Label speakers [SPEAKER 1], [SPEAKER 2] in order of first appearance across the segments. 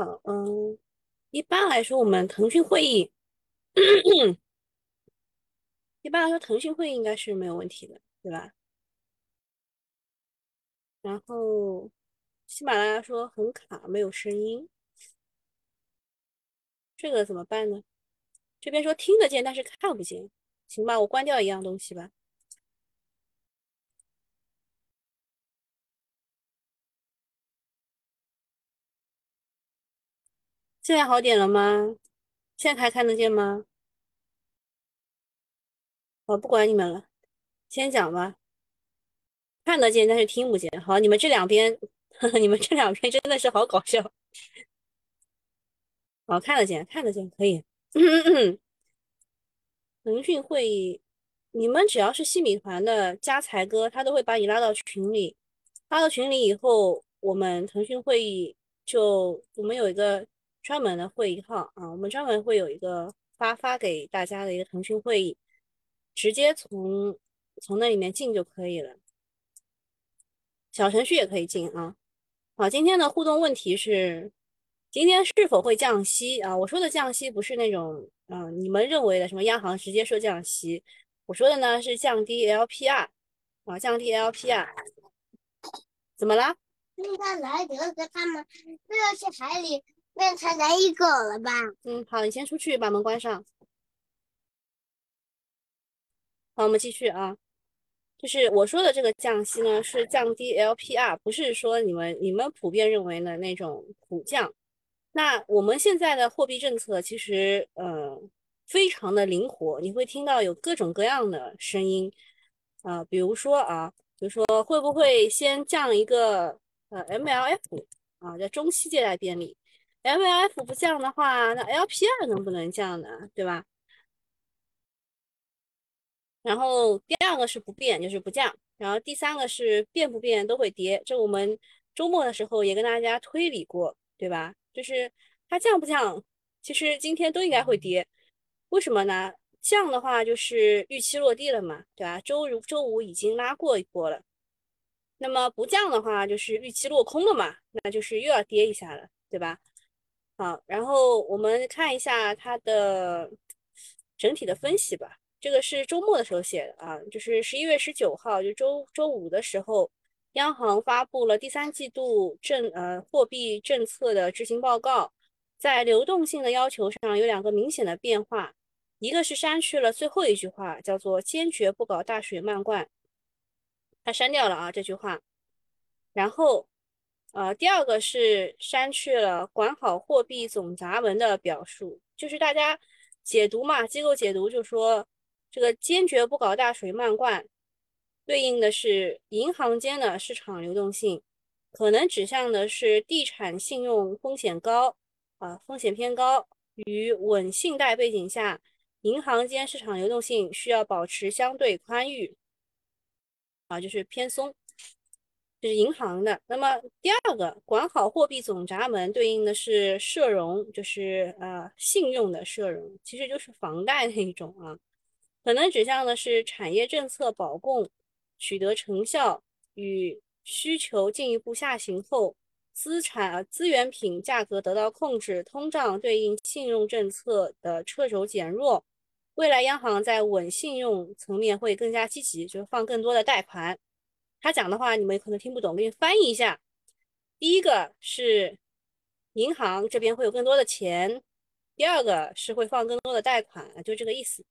[SPEAKER 1] 好，嗯，一般来说，我们腾讯会议，一般来说，腾讯会议应该是没有问题的，对吧？然后喜马拉雅说很卡，没有声音，这个怎么办呢？这边说听得见，但是看不见，行吧，我关掉一样东西吧。现在好点了吗？现在还看得见吗？我不管你们了，先讲吧。看得见，但是听不见。好，你们这两边，呵呵你们这两边真的是好搞笑。好，看得见，看得见，可以。腾讯会议，你们只要是细米团的加财哥，他都会把你拉到群里。拉到群里以后，我们腾讯会议就我们有一个专门的会议号啊，我们专门会有一个发发给大家的一个腾讯会议，直接从从那里面进就可以了。小程序也可以进啊。好，今天的互动问题是：今天是否会降息啊？我说的降息不是那种，嗯，你们认为的什么央行直接说降息。我说的呢是降低 LPR 啊，降低 LPR。怎么了？
[SPEAKER 2] 现在莱德和他们都要去海里变成人鱼狗了吧？
[SPEAKER 1] 嗯，好，你先出去把门关上。好，我们继续啊。就是我说的这个降息呢，是降低 LPR，不是说你们你们普遍认为的那种普降。那我们现在的货币政策其实呃非常的灵活，你会听到有各种各样的声音啊，比如说啊，比如说会不会先降一个呃 MLF 啊，叫中期借贷便利，MLF 不降的话，那 LPR 能不能降呢？对吧？然后第二个是不变，就是不降。然后第三个是变不变都会跌。这我们周末的时候也跟大家推理过，对吧？就是它降不降，其实今天都应该会跌。为什么呢？降的话就是预期落地了嘛，对吧？周日周五已经拉过一波了。那么不降的话就是预期落空了嘛，那就是又要跌一下了，对吧？好，然后我们看一下它的整体的分析吧。这个是周末的时候写的啊，就是十一月十九号，就周周五的时候，央行发布了第三季度政呃货币政策的执行报告，在流动性的要求上有两个明显的变化，一个是删去了最后一句话，叫做坚决不搞大水漫灌，它删掉了啊这句话，然后呃第二个是删去了管好货币总闸门的表述，就是大家解读嘛，机构解读就说。这个坚决不搞大水漫灌，对应的是银行间的市场流动性，可能指向的是地产信用风险高啊，风险偏高，与稳信贷背景下，银行间市场流动性需要保持相对宽裕。啊，就是偏松，这是银行的。那么第二个，管好货币总闸门，对应的是社融，就是呃信用的社融，其实就是房贷那一种啊。可能指向的是产业政策保供取得成效，与需求进一步下行后，资产资源品价格得到控制，通胀对应信用政策的掣肘减弱，未来央行在稳信用层面会更加积极，就是放更多的贷款。他讲的话你们可能听不懂，给你翻译一下。第一个是银行这边会有更多的钱，第二个是会放更多的贷款，就这个意思。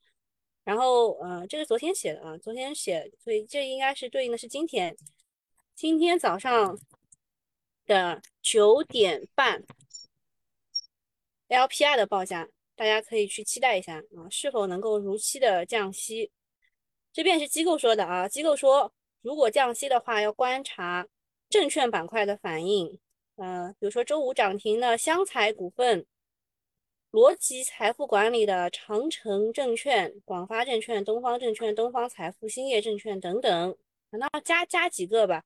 [SPEAKER 1] 然后，呃，这是昨天写的啊，昨天写，所以这应该是对应的是今天，今天早上的九点半，LPR 的报价，大家可以去期待一下啊，是否能够如期的降息？这边是机构说的啊，机构说，如果降息的话，要观察证券板块的反应，呃，比如说周五涨停的湘财股份。逻辑财富管理的长城证券、广发证券、东方证券、东方财富、兴业证券等等，那加加几个吧。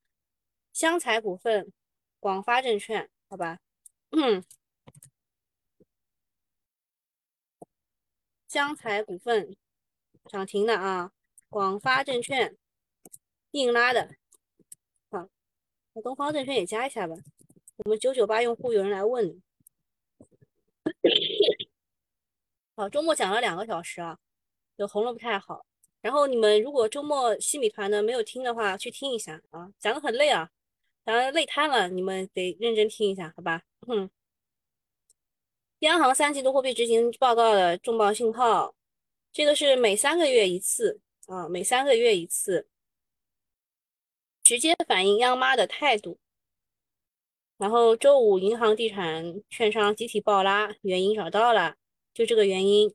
[SPEAKER 1] 湘财股份、广发证券，好吧。嗯，湘财股份涨停的啊，广发证券硬拉的，好，那东方证券也加一下吧。我们九九八用户有人来问。好，周末讲了两个小时啊，就喉咙不太好。然后你们如果周末西米团的没有听的话，去听一下啊，讲的很累啊，讲的累瘫了，你们得认真听一下，好吧？嗯。央行三季度货币执行报告的重磅信号，这个是每三个月一次啊，每三个月一次，直接反映央妈的态度。然后周五银行、地产、券商集体暴拉，原因找到了，就这个原因。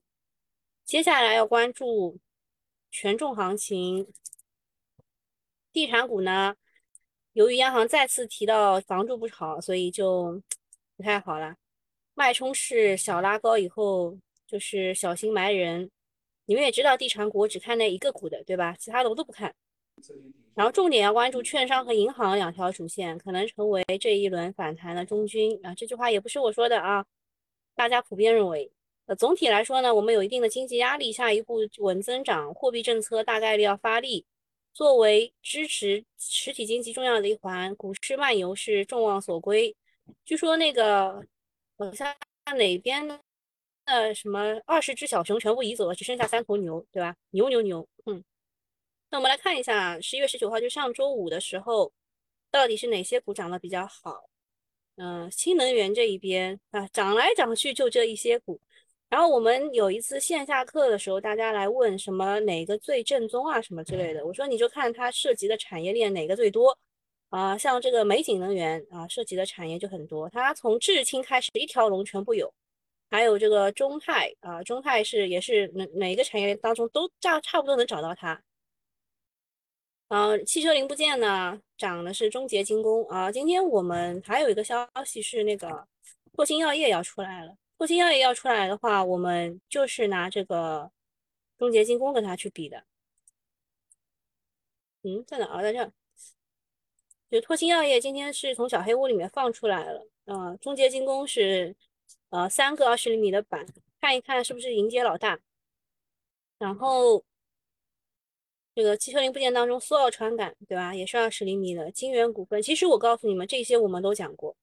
[SPEAKER 1] 接下来要关注权重行情，地产股呢，由于央行再次提到房住不炒，所以就 不太好了。脉冲式小拉高以后，就是小心埋人。你们也知道，地产股只看那一个股的，对吧？其他的我都不看。然后重点要关注券商和银行两条主线，可能成为这一轮反弹的中军啊。这句话也不是我说的啊，大家普遍认为。呃，总体来说呢，我们有一定的经济压力，下一步稳增长，货币政策大概率要发力，作为支持实体经济重要的一环，股市漫游是众望所归。据说那个。好像哪边的什么二十只小熊全部移走了，只剩下三头牛，对吧？牛牛牛，嗯。那我们来看一下，十一月十九号就上周五的时候，到底是哪些股涨得比较好？嗯，新能源这一边啊，涨来涨去就这一些股。然后我们有一次线下课的时候，大家来问什么哪个最正宗啊，什么之类的，我说你就看它涉及的产业链哪个最多。啊，像这个美景能源啊，涉及的产业就很多。它从智清开始，一条龙全部有。还有这个中泰啊，中泰是也是哪哪个产业当中都差差不多能找到它。啊，汽车零部件呢，涨的是中捷精工啊。今天我们还有一个消息是那个拓新药业要出来了。拓新药业要出来的话，我们就是拿这个中捷精工跟它去比的。嗯，在哪儿？在这。就拓新药业今天是从小黑屋里面放出来了，啊，中捷精工是，呃，三个二十厘米的板，看一看是不是迎接老大。然后，这个汽车零部件当中，苏澳传感，对吧？也是二十厘米的。金源股份，其实我告诉你们，这些我们都讲过，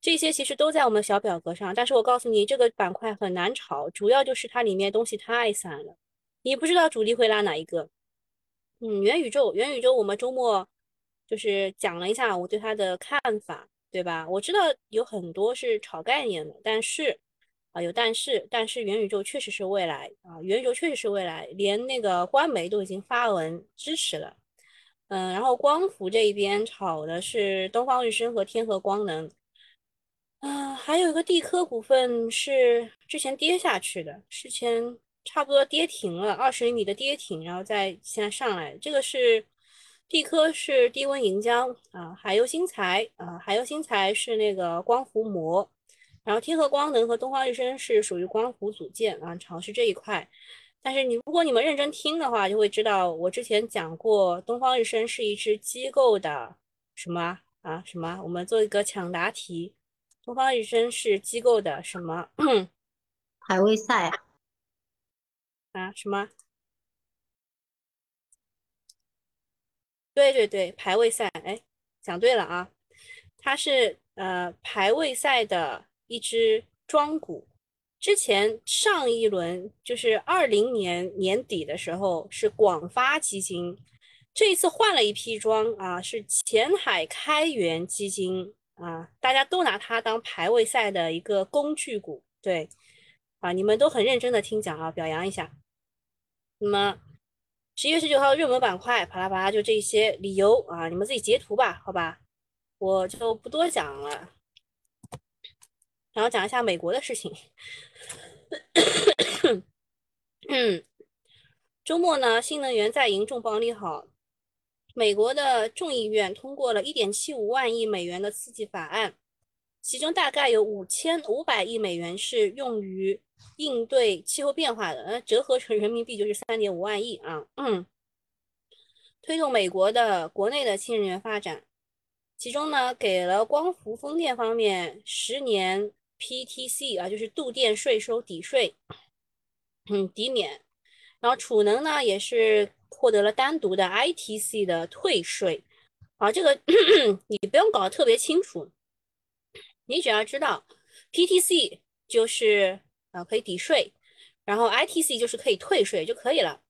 [SPEAKER 1] 这些其实都在我们小表格上。但是我告诉你，这个板块很难炒，主要就是它里面东西太散了，你不知道主力会拉哪一个。嗯，元宇宙，元宇宙，我们周末。就是讲了一下我对它的看法，对吧？我知道有很多是炒概念的，但是啊，有但是，但是元宇宙确实是未来啊，元宇宙确实是未来，连那个官媒都已经发文支持了。嗯，然后光伏这一边炒的是东方日升和天合光能，啊，还有一个地科股份是之前跌下去的，之前差不多跌停了，二十厘米的跌停，然后再现在上来，这个是。地科是低温银浆啊，海优新材啊，海优新材是那个光伏膜，然后天合光能和东方日升是属于光伏组件啊，潮是这一块。但是你如果你们认真听的话，就会知道我之前讲过，东方日升是一只机构的什么啊什么？我们做一个抢答题，东方日升是机构的什么？
[SPEAKER 3] 排位赛
[SPEAKER 1] 啊啊什么？对对对，排位赛，哎，讲对了啊，它是呃排位赛的一只庄股，之前上一轮就是二零年年底的时候是广发基金，这一次换了一批庄啊，是前海开源基金啊，大家都拿它当排位赛的一个工具股，对，啊，你们都很认真的听讲啊，表扬一下，那么。十一月十九号热门板块，啪啦啪啦，就这些理由啊，你们自己截图吧，好吧，我就不多讲了。然后讲一下美国的事情。嗯，周末呢，新能源再迎重磅利好，美国的众议院通过了一点七五万亿美元的刺激法案，其中大概有五千五百亿美元是用于。应对气候变化的，呃，折合成人民币就是三点五万亿啊。嗯，推动美国的国内的氢能源发展，其中呢，给了光伏、风电方面十年 PTC 啊，就是度电税收抵税，嗯，抵免。然后储能呢，也是获得了单独的 ITC 的退税。啊，这个 你不用搞得特别清楚，你只要知道 PTC。就是啊可以抵税，然后 ITC 就是可以退税就可以了。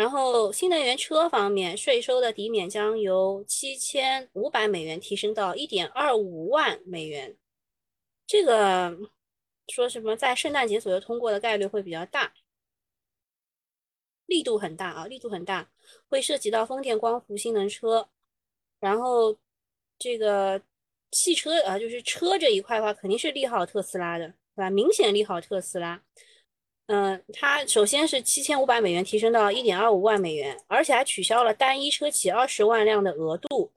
[SPEAKER 1] 然后新能源车方面，税收的抵免将由七千五百美元提升到一点二五万美元。这个说什么在圣诞节左右通过的概率会比较大，力度很大啊，力度很大，会涉及到风电、光伏、新能车。然后这个汽车啊，就是车这一块的话，肯定是利好特斯拉的，对吧？明显利好特斯拉。嗯，它首先是七千五百美元提升到一点二五万美元，而且还取消了单一车企二十万辆的额度，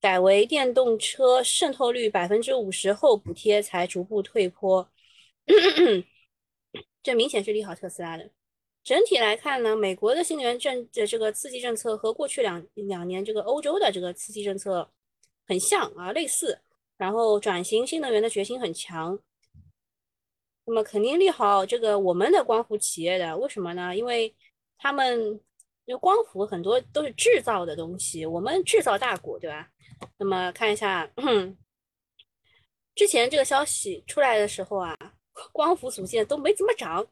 [SPEAKER 1] 改为电动车渗透率百分之五十后补贴才逐步退坡。这明显是利好特斯拉的。整体来看呢，美国的新能源政的这个刺激政策和过去两两年这个欧洲的这个刺激政策很像啊，类似。然后转型新能源的决心很强。那么肯定利好这个我们的光伏企业的，为什么呢？因为他们因为光伏很多都是制造的东西，我们制造大国，对吧？那么看一下 之前这个消息出来的时候啊，光伏组件都没怎么涨，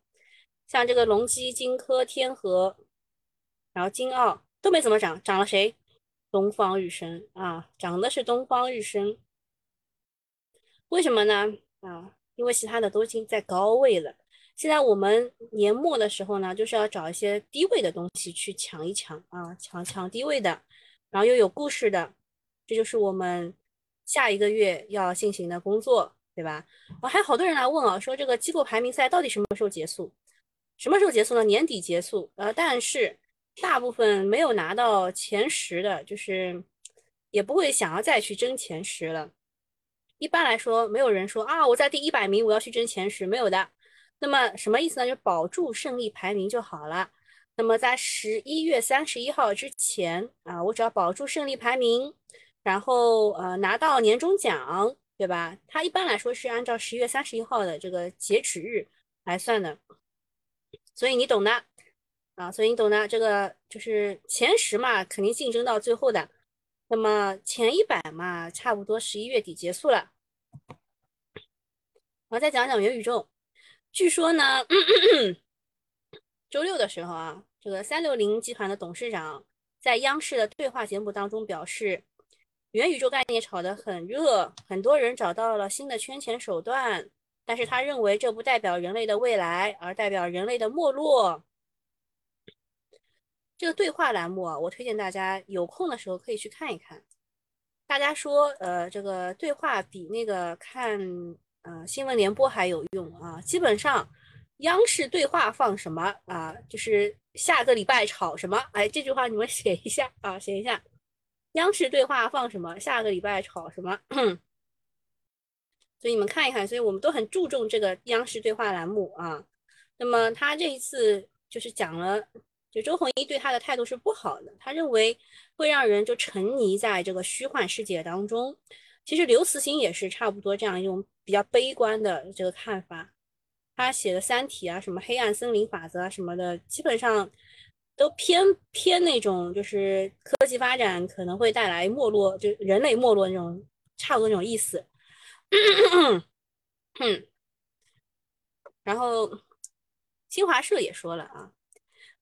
[SPEAKER 1] 像这个隆基、金科、天合，然后金奥都没怎么涨，涨了谁？东方日升啊，涨的是东方日升，为什么呢？啊？因为其他的都已经在高位了，现在我们年末的时候呢，就是要找一些低位的东西去抢一抢啊，抢抢低位的，然后又有故事的，这就是我们下一个月要进行的工作，对吧？我还有好多人来问啊，说这个机构排名赛到底什么时候结束？什么时候结束呢？年底结束。呃，但是大部分没有拿到前十的，就是也不会想要再去争前十了。一般来说，没有人说啊，我在第一百名，我要去争前十，没有的。那么什么意思呢？就保住胜利排名就好了。那么在十一月三十一号之前啊，我只要保住胜利排名，然后呃拿到年终奖，对吧？它一般来说是按照十一月三十一号的这个截止日来算的。所以你懂的啊，所以你懂的，这个就是前十嘛，肯定竞争到最后的。那么前一百嘛，差不多十一月底结束了。我再讲讲元宇宙。据说呢，周六的时候啊，这个三六零集团的董事长在央视的对话节目当中表示，元宇宙概念炒得很热，很多人找到了新的圈钱手段，但是他认为这不代表人类的未来，而代表人类的没落。这个对话栏目啊，我推荐大家有空的时候可以去看一看。大家说，呃，这个对话比那个看。啊，新闻联播还有用啊！基本上，央视对话放什么啊？就是下个礼拜炒什么？哎，这句话你们写一下啊，写一下。央视对话放什么？下个礼拜炒什么？所以你们看一看，所以我们都很注重这个央视对话栏目啊。那么他这一次就是讲了，就周鸿祎对他的态度是不好的，他认为会让人就沉溺在这个虚幻世界当中。其实刘慈欣也是差不多这样一种。比较悲观的这个看法，他写的《三体》啊，什么黑暗森林法则啊什么的，基本上都偏偏那种，就是科技发展可能会带来没落，就人类没落那种，差不多那种意思。然后新华社也说了啊，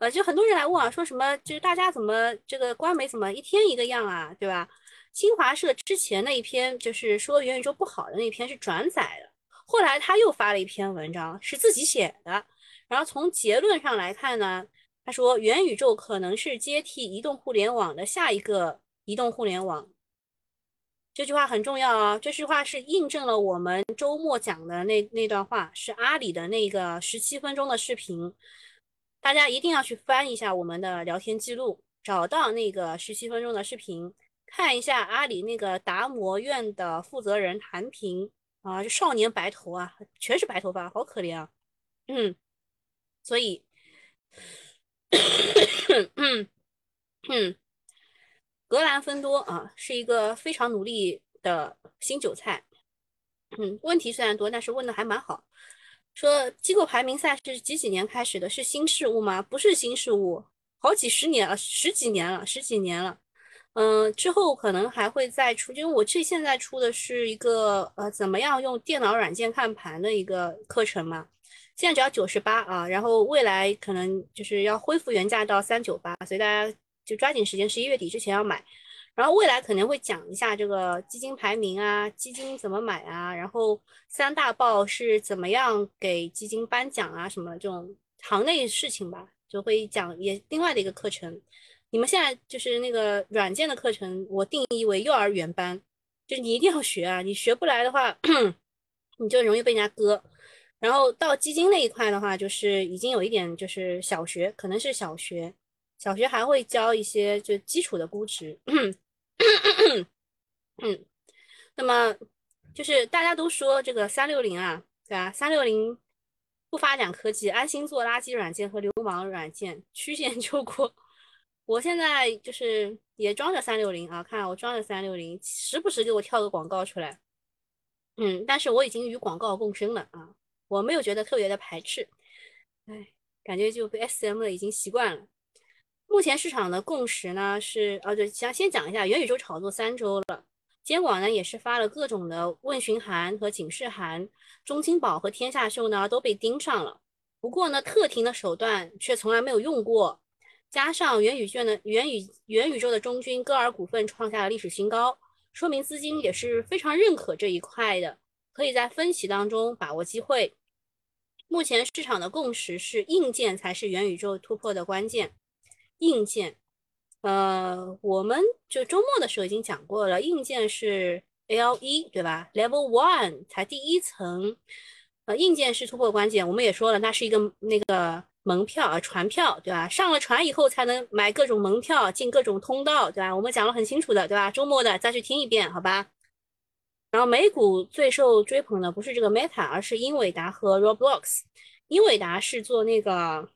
[SPEAKER 1] 呃，就很多人来问啊，说什么就是大家怎么这个官媒怎么一天一个样啊，对吧？新华社之前那一篇就是说元宇宙不好的那篇是转载的，后来他又发了一篇文章是自己写的，然后从结论上来看呢，他说元宇宙可能是接替移动互联网的下一个移动互联网。这句话很重要啊，这句话是印证了我们周末讲的那那段话，是阿里的那个十七分钟的视频，大家一定要去翻一下我们的聊天记录，找到那个十七分钟的视频。看一下阿里那个达摩院的负责人韩平啊，就少年白头啊，全是白头发，好可怜啊。嗯，所以，嗯嗯，格兰芬多啊，是一个非常努力的新韭菜。嗯，问题虽然多，但是问的还蛮好。说机构排名赛是几几年开始的？是新事物吗？不是新事物，好几十年了，十几年了，十几年了。嗯，之后可能还会再出，因为我这现在出的是一个呃，怎么样用电脑软件看盘的一个课程嘛，现在只要九十八啊，然后未来可能就是要恢复原价到三九八，所以大家就抓紧时间，十一月底之前要买。然后未来可能会讲一下这个基金排名啊，基金怎么买啊，然后三大报是怎么样给基金颁奖啊，什么这种行内事情吧，就会讲也另外的一个课程。你们现在就是那个软件的课程，我定义为幼儿园班，就是你一定要学啊，你学不来的话，你就容易被人家割。然后到基金那一块的话，就是已经有一点就是小学，可能是小学，小学还会教一些就基础的估值。嗯，那么就是大家都说这个三六零啊，对吧？三六零不发展科技，安心做垃圾软件和流氓软件，曲线 救国。我现在就是也装着三六零啊，看我装着三六零，时不时给我跳个广告出来，嗯，但是我已经与广告共生了啊，我没有觉得特别的排斥，哎，感觉就被 S M 了，已经习惯了。目前市场的共识呢是，呃，对，先先讲一下元宇宙炒作三周了，监管呢也是发了各种的问询函和警示函，中金宝和天下秀呢都被盯上了，不过呢特停的手段却从来没有用过。加上元宇宙的元宇元宇宙的中军歌尔股份创下了历史新高，说明资金也是非常认可这一块的，可以在分歧当中把握机会。目前市场的共识是，硬件才是元宇宙突破的关键。硬件，呃，我们就周末的时候已经讲过了，硬件是 L 一，对吧？Level One 才第一层，呃，硬件是突破关键。我们也说了，那是一个那个。门票啊，船票，对吧？上了船以后才能买各种门票，进各种通道，对吧？我们讲了很清楚的，对吧？周末的再去听一遍，好吧？然后美股最受追捧的不是这个 Meta，而是英伟达和 Roblox。英伟达是做那个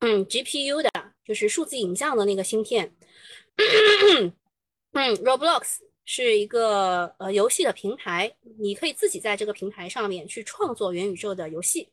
[SPEAKER 1] 嗯 GPU 的，就是数字影像的那个芯片。，Roblox 是一个呃游戏的平台，你可以自己在这个平台上面去创作元宇宙的游戏。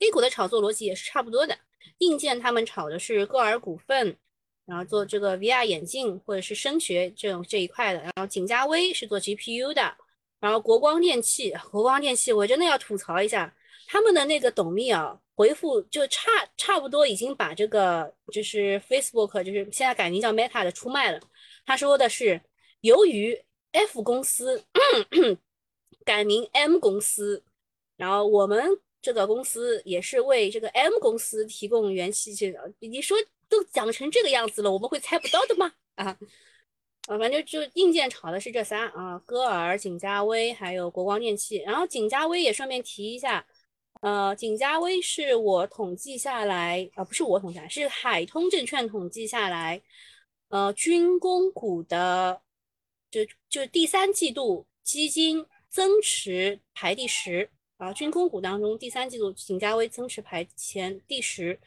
[SPEAKER 1] A 股的炒作逻辑也是差不多的，硬件他们炒的是歌尔股份，然后做这个 VR 眼镜或者是声学这种这一块的，然后景嘉微是做 GPU 的，然后国光电器，国光电器我真的要吐槽一下，他们的那个董秘啊回复就差差不多已经把这个就是 Facebook 就是现在改名叫 Meta 的出卖了，他说的是由于 F 公司改名 M 公司，然后我们。这个公司也是为这个 M 公司提供元器件的。你说都讲成这个样子了，我们会猜不到的吗？啊，啊，反正就硬件炒的是这仨啊，歌尔、景嘉微还有国光电器。然后景嘉微也顺便提一下，呃，景嘉微是我统计下来，啊，不是我统计，是海通证券统计下来，呃，军工股的，就就第三季度基金增持排第十。啊，军工股当中第三季度景嘉微增持排前第十，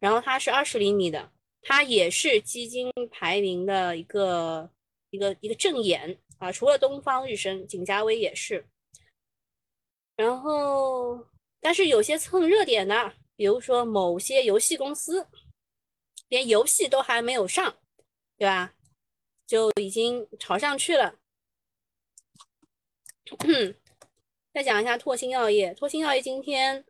[SPEAKER 1] 然后它是二十厘米的，它也是基金排名的一个一个一个正眼啊。除了东方日升，景嘉微也是。然后，但是有些蹭热点的，比如说某些游戏公司，连游戏都还没有上，对吧？就已经炒上去了。再讲一下拓新药业，拓新药业今天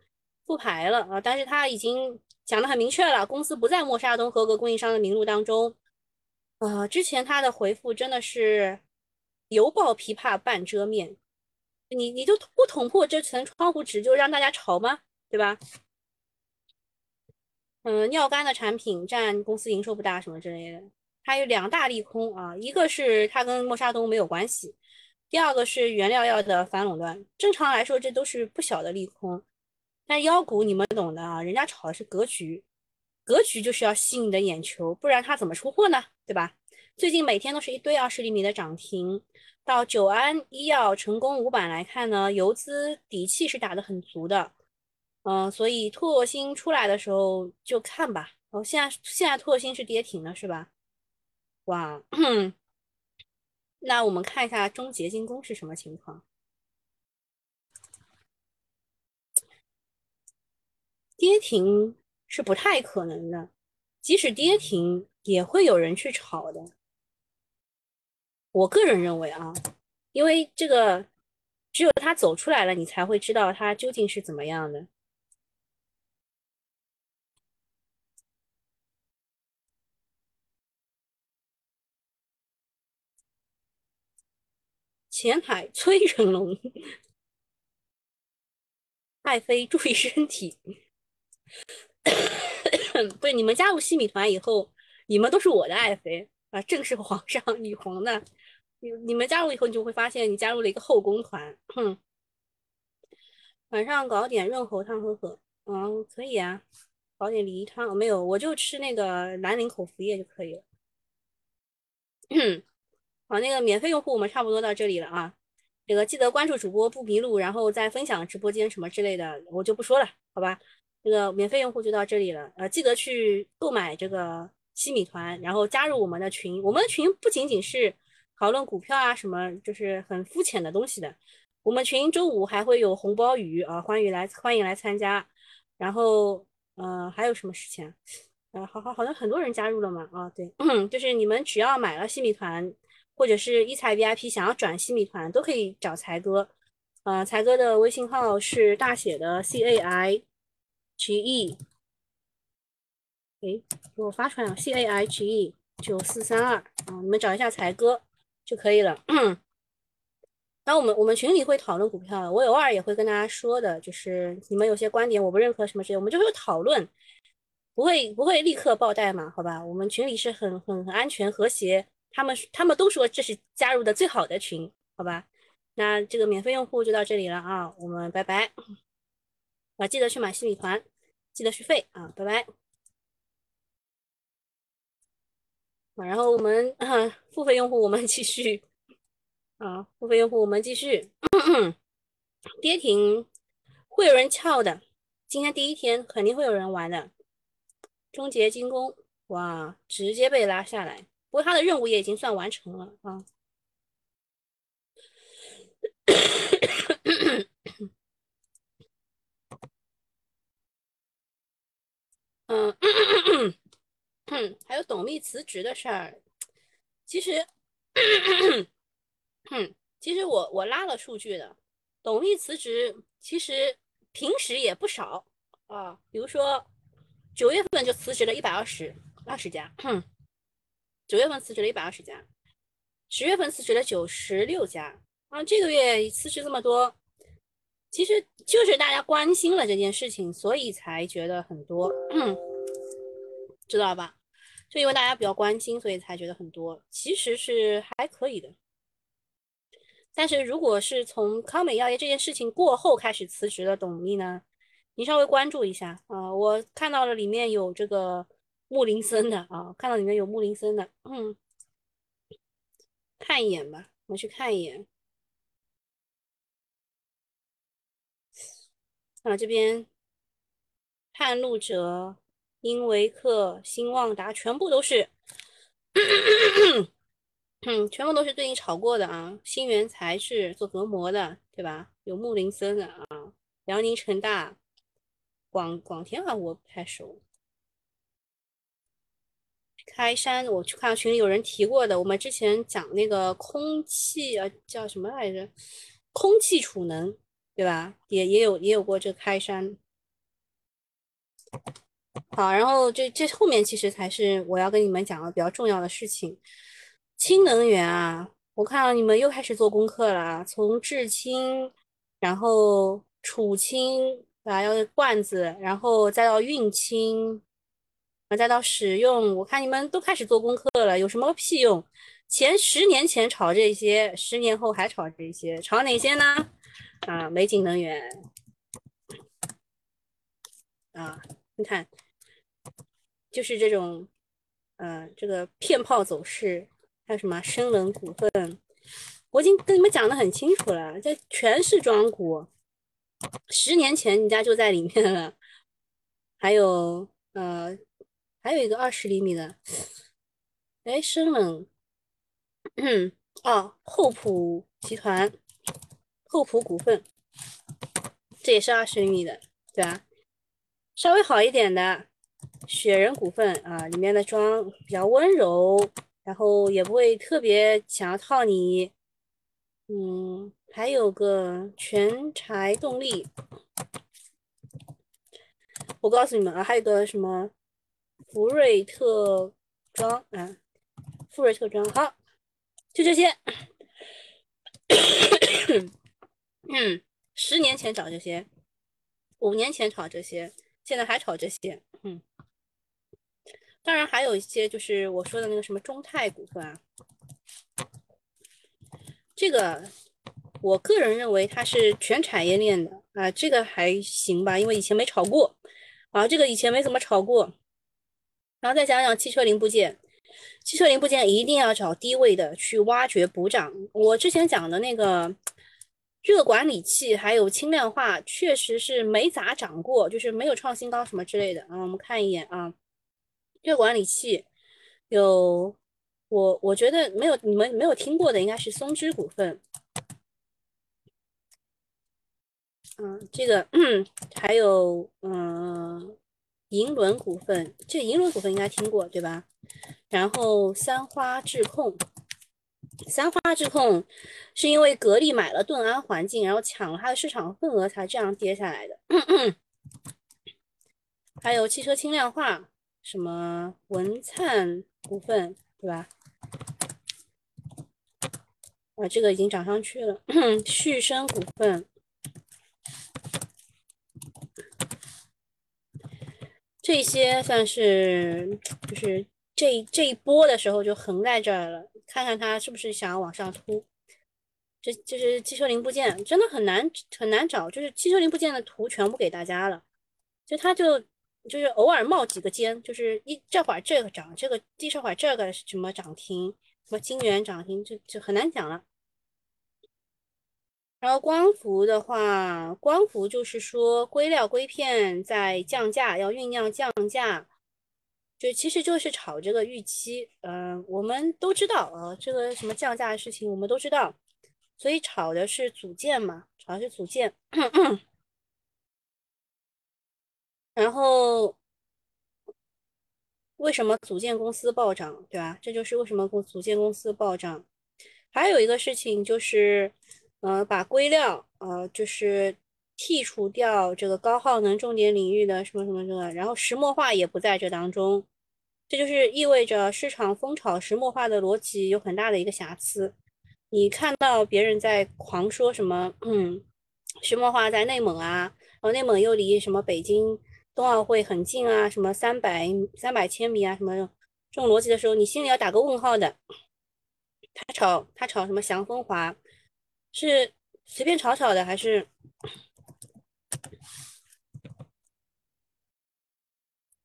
[SPEAKER 1] 复牌了啊，但是他已经讲的很明确了，公司不在默沙东合格供应商的名录当中。呃，之前他的回复真的是犹抱琵琶半遮面，你你就不捅破这层窗户纸就让大家炒吗？对吧？嗯，尿干的产品占公司营收不大什么之类的，还有两大利空啊，一个是它跟默沙东没有关系。第二个是原料药的反垄断，正常来说这都是不小的利空，但妖股你们懂的啊，人家炒的是格局，格局就是要吸引你的眼球，不然他怎么出货呢？对吧？最近每天都是一堆二十厘米的涨停，到九安医药、成功五板来看呢，游资底气是打得很足的，嗯，所以拓新出来的时候就看吧。哦，现在现在拓新是跌停了是吧？哇。那我们看一下中结晶工是什么情况？跌停是不太可能的，即使跌停也会有人去炒的。我个人认为啊，因为这个只有他走出来了，你才会知道他究竟是怎么样的。前海崔成龙，爱妃注意身体。不是你们加入西米团以后，你们都是我的爱妃啊，正是皇上女皇的。你你们加入以后，你就会发现你加入了一个后宫团。哼，晚上搞点润喉汤喝喝，嗯，可以啊，搞点梨汤没有，我就吃那个兰陵口服液就可以了。嗯好，那个免费用户我们差不多到这里了啊。这个记得关注主播不迷路，然后再分享直播间什么之类的，我就不说了，好吧？这个免费用户就到这里了，呃，记得去购买这个西米团，然后加入我们的群。我们的群不仅仅是讨论股票啊什么，就是很肤浅的东西的。我们群周五还会有红包雨啊，欢迎来欢迎来参加。然后，呃，还有什么事情啊？好好好像很多人加入了嘛，啊，对，就是你们只要买了西米团，或者是一财 VIP 想要转西米团，都可以找才哥。呃，才哥的微信号是大写的 C A I。G E，哎，给我发出来了，C A I G E 九四三二啊，你们找一下才哥就可以了。然后我们我们群里会讨论股票，我偶尔也会跟大家说的，就是你们有些观点我不认可什么之类，我们就会讨论，不会不会立刻爆代码，好吧？我们群里是很很很安全和谐，他们他们都说这是加入的最好的群，好吧？那这个免费用户就到这里了啊，我们拜拜。啊，记得去买新米团，记得续费啊，拜拜。啊，啊然后我们啊付费用户我们继续啊，付费用户我们继续。跌停会有人撬的，今天第一天肯定会有人玩的。终结金工，哇，直接被拉下来。不过他的任务也已经算完成了啊。嗯，还有董秘辞职的事儿，其实，其实我我拉了数据的，董秘辞职其实平时也不少啊，比如说九月份就辞职了一百二十二十家，九月份辞职了一百二十家，十月份辞职了九十六家啊，这个月辞职这么多。其实就是大家关心了这件事情，所以才觉得很多，知道吧？就因为大家比较关心，所以才觉得很多。其实是还可以的。但是如果是从康美药业这件事情过后开始辞职的董秘呢，你稍微关注一下啊。我看到了里面有这个穆林森的啊，看到里面有穆林森的，嗯，看一眼吧，我去看一眼。啊，这边探路者、英维克、新旺达全部都是，全部都是最近炒过的啊。新源才是做隔膜的，对吧？有木林森的啊，辽宁成大、广广天啊，我不太熟。开山，我去看群里有人提过的，我们之前讲那个空气啊，叫什么来着？空气储能。对吧？也也有也有过这开山，好，然后这这后面其实才是我要跟你们讲的比较重要的事情。氢能源啊，我看到你们又开始做功课了，从制氢，然后储氢啊，要罐子，然后再到运氢，啊，再到使用，我看你们都开始做功课了，有什么屁用？前十年前炒这些，十年后还炒这些，炒哪些呢？啊，美景能源啊，你看，就是这种，呃，这个骗炮走势，还有什么深冷股份，我已经跟你们讲的很清楚了，这全是庄股，十年前人家就在里面了。还有，呃，还有一个二十厘米的，哎，深冷，哦，厚普集团。厚普股份，这也是二十厘米的，对吧？稍微好一点的雪人股份啊，里面的妆比较温柔，然后也不会特别想要套你。嗯，还有个全柴动力，我告诉你们啊，还有个什么福瑞特装啊，福瑞特装，好，就这些。嗯，十年前找这些，五年前炒这些，现在还炒这些。嗯，当然还有一些就是我说的那个什么中泰股份啊。这个，我个人认为它是全产业链的啊，这个还行吧，因为以前没炒过啊，这个以前没怎么炒过。然后再讲讲汽车零部件，汽车零部件一定要找低位的去挖掘补涨。我之前讲的那个热管理器还有轻量化，确实是没咋涨过，就是没有创新高什么之类的啊。我们看一眼啊，热管理器有。我我觉得没有你们没有听过的应该是松芝股份，嗯，这个还有嗯银轮股份，这银轮股份应该听过对吧？然后三花智控，三花智控是因为格力买了顿安环境，然后抢了它的市场份额才这样跌下来的。还有汽车轻量化，什么文灿股份对吧？啊，这个已经涨上去了。旭升股份，这些算是就是这这一波的时候就横在这儿了，看看它是不是想要往上突。这就是汽车零部件，真的很难很难找，就是汽车零部件的图全部给大家了，就它就就是偶尔冒几个尖，就是一这会儿这个涨，这个第这会儿这个什么涨停，什么金元涨停，就就很难讲了。然后光伏的话，光伏就是说硅料硅片在降价，要酝酿降价，就其实就是炒这个预期。嗯，我们都知道啊，这个什么降价的事情我们都知道，所以炒的是组件嘛，炒的是组件。然后为什么组件公司暴涨，对吧？这就是为什么组件公司暴涨。还有一个事情就是。呃，把硅料，呃，就是剔除掉这个高耗能重点领域的什么什么什么，然后石墨化也不在这当中，这就是意味着市场风潮石墨化的逻辑有很大的一个瑕疵。你看到别人在狂说什么，嗯，石墨化在内蒙啊，然后内蒙又离什么北京冬奥会很近啊，什么三百三百千米啊，什么这种逻辑的时候，你心里要打个问号的。他炒他炒什么祥风华？是随便炒炒的，还是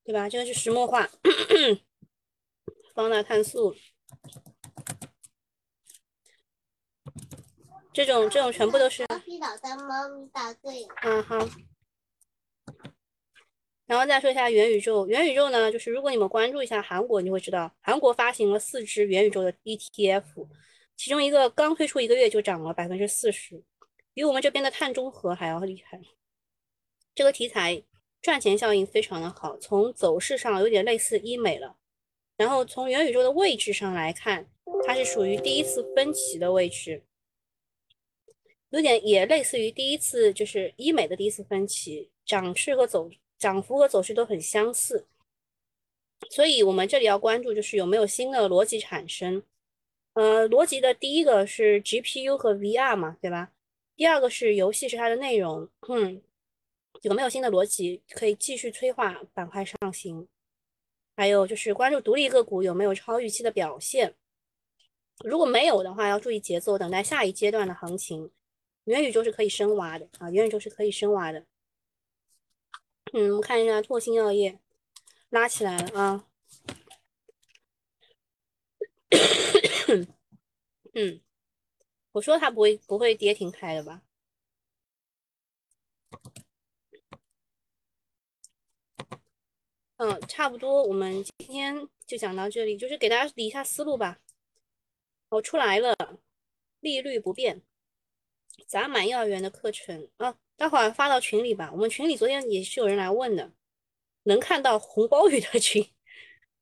[SPEAKER 1] 对吧？这个是石墨化，方大碳素，这种这种全部都是。嗯好。然后再说一下元宇宙，元宇宙呢，就是如果你们关注一下韩国，你会知道韩国发行了四只元宇宙的 ETF。其中一个刚推出一个月就涨了百分之四十，比我们这边的碳中和还要厉害。这个题材赚钱效应非常的好，从走势上有点类似医美了。然后从元宇宙的位置上来看，它是属于第一次分歧的位置，有点也类似于第一次就是医美的第一次分歧，涨势和走涨幅和走势都很相似。所以我们这里要关注就是有没有新的逻辑产生。呃，逻辑的第一个是 GPU 和 VR 嘛，对吧？第二个是游戏是它的内容，嗯，有没有新的逻辑可以继续催化板块上行？还有就是关注独立个股有没有超预期的表现，如果没有的话，要注意节奏，等待下一阶段的行情。元宇宙是可以深挖的啊，元宇宙是可以深挖的。嗯，我们看一下拓新药业拉起来了啊。嗯，我说它不会不会跌停开的吧？嗯，差不多，我们今天就讲到这里，就是给大家理一下思路吧。我出来了，利率不变，砸满幼儿园的课程啊，待会儿发到群里吧。我们群里昨天也是有人来问的，能看到红包雨的群。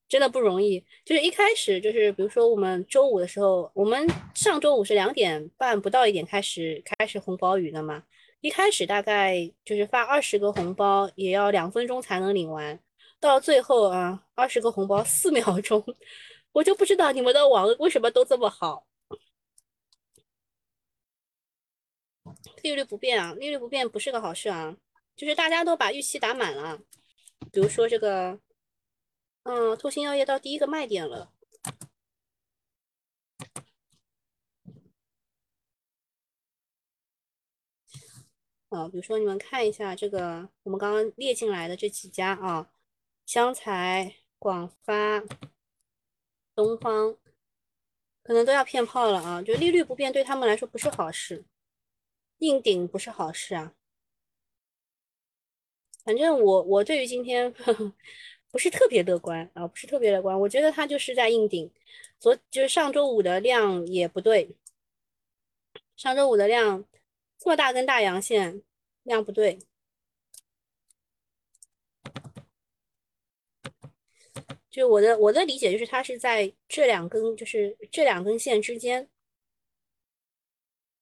[SPEAKER 1] 真的不容易。就是一开始就是比如说我们周五的时候，我们上周五是两点半不到一点开始开始红包雨的嘛。一开始大概就是发二十个红包，也要两分钟才能领完。到最后啊，二十个红包四秒钟，我就不知道你们的网为什么都这么好。利率不变啊，利率不变不是个好事啊。就是大家都把预期打满了，比如说这个，嗯，拓星药业到第一个卖点了。啊，比如说你们看一下这个，我们刚刚列进来的这几家啊，湘财、广发、东方，可能都要骗炮了啊！就利率不变，对他们来说不是好事，硬顶不是好事啊。反正我我对于今天呵 呵不是特别乐观啊，不是特别乐观。我觉得它就是在硬顶，昨就是上周五的量也不对，上周五的量这么大根大阳线，量不对。就我的我的理解就是它是在这两根就是这两根线之间，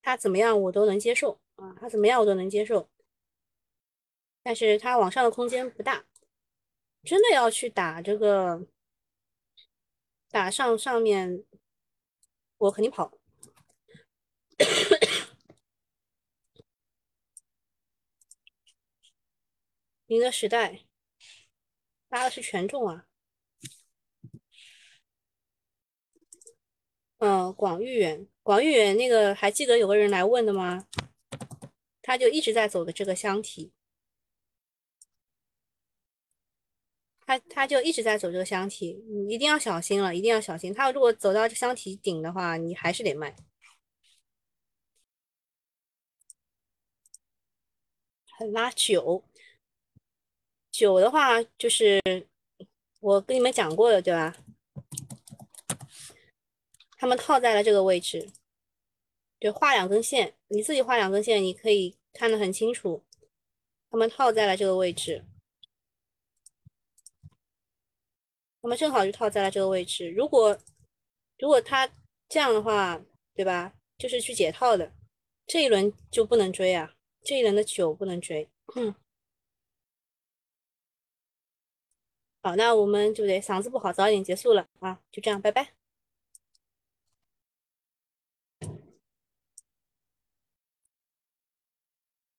[SPEAKER 1] 它怎么样我都能接受啊，它怎么样我都能接受。但是它往上的空间不大，真的要去打这个，打上上面，我肯定跑。赢的时代拉的是权重啊，嗯，广域远，广域远那个还记得有个人来问的吗？他就一直在走的这个箱体。他他就一直在走这个箱体，你一定要小心了，一定要小心。他如果走到箱体顶的话，你还是得卖。拉九，九的话就是我跟你们讲过了，对吧？他们套在了这个位置，就画两根线，你自己画两根线，你可以看得很清楚。他们套在了这个位置。那么正好就套在了这个位置。如果如果他这样的话，对吧？就是去解套的，这一轮就不能追啊！这一轮的九不能追。嗯。好，那我们就得嗓子不好，早点结束了啊！就这样，拜拜。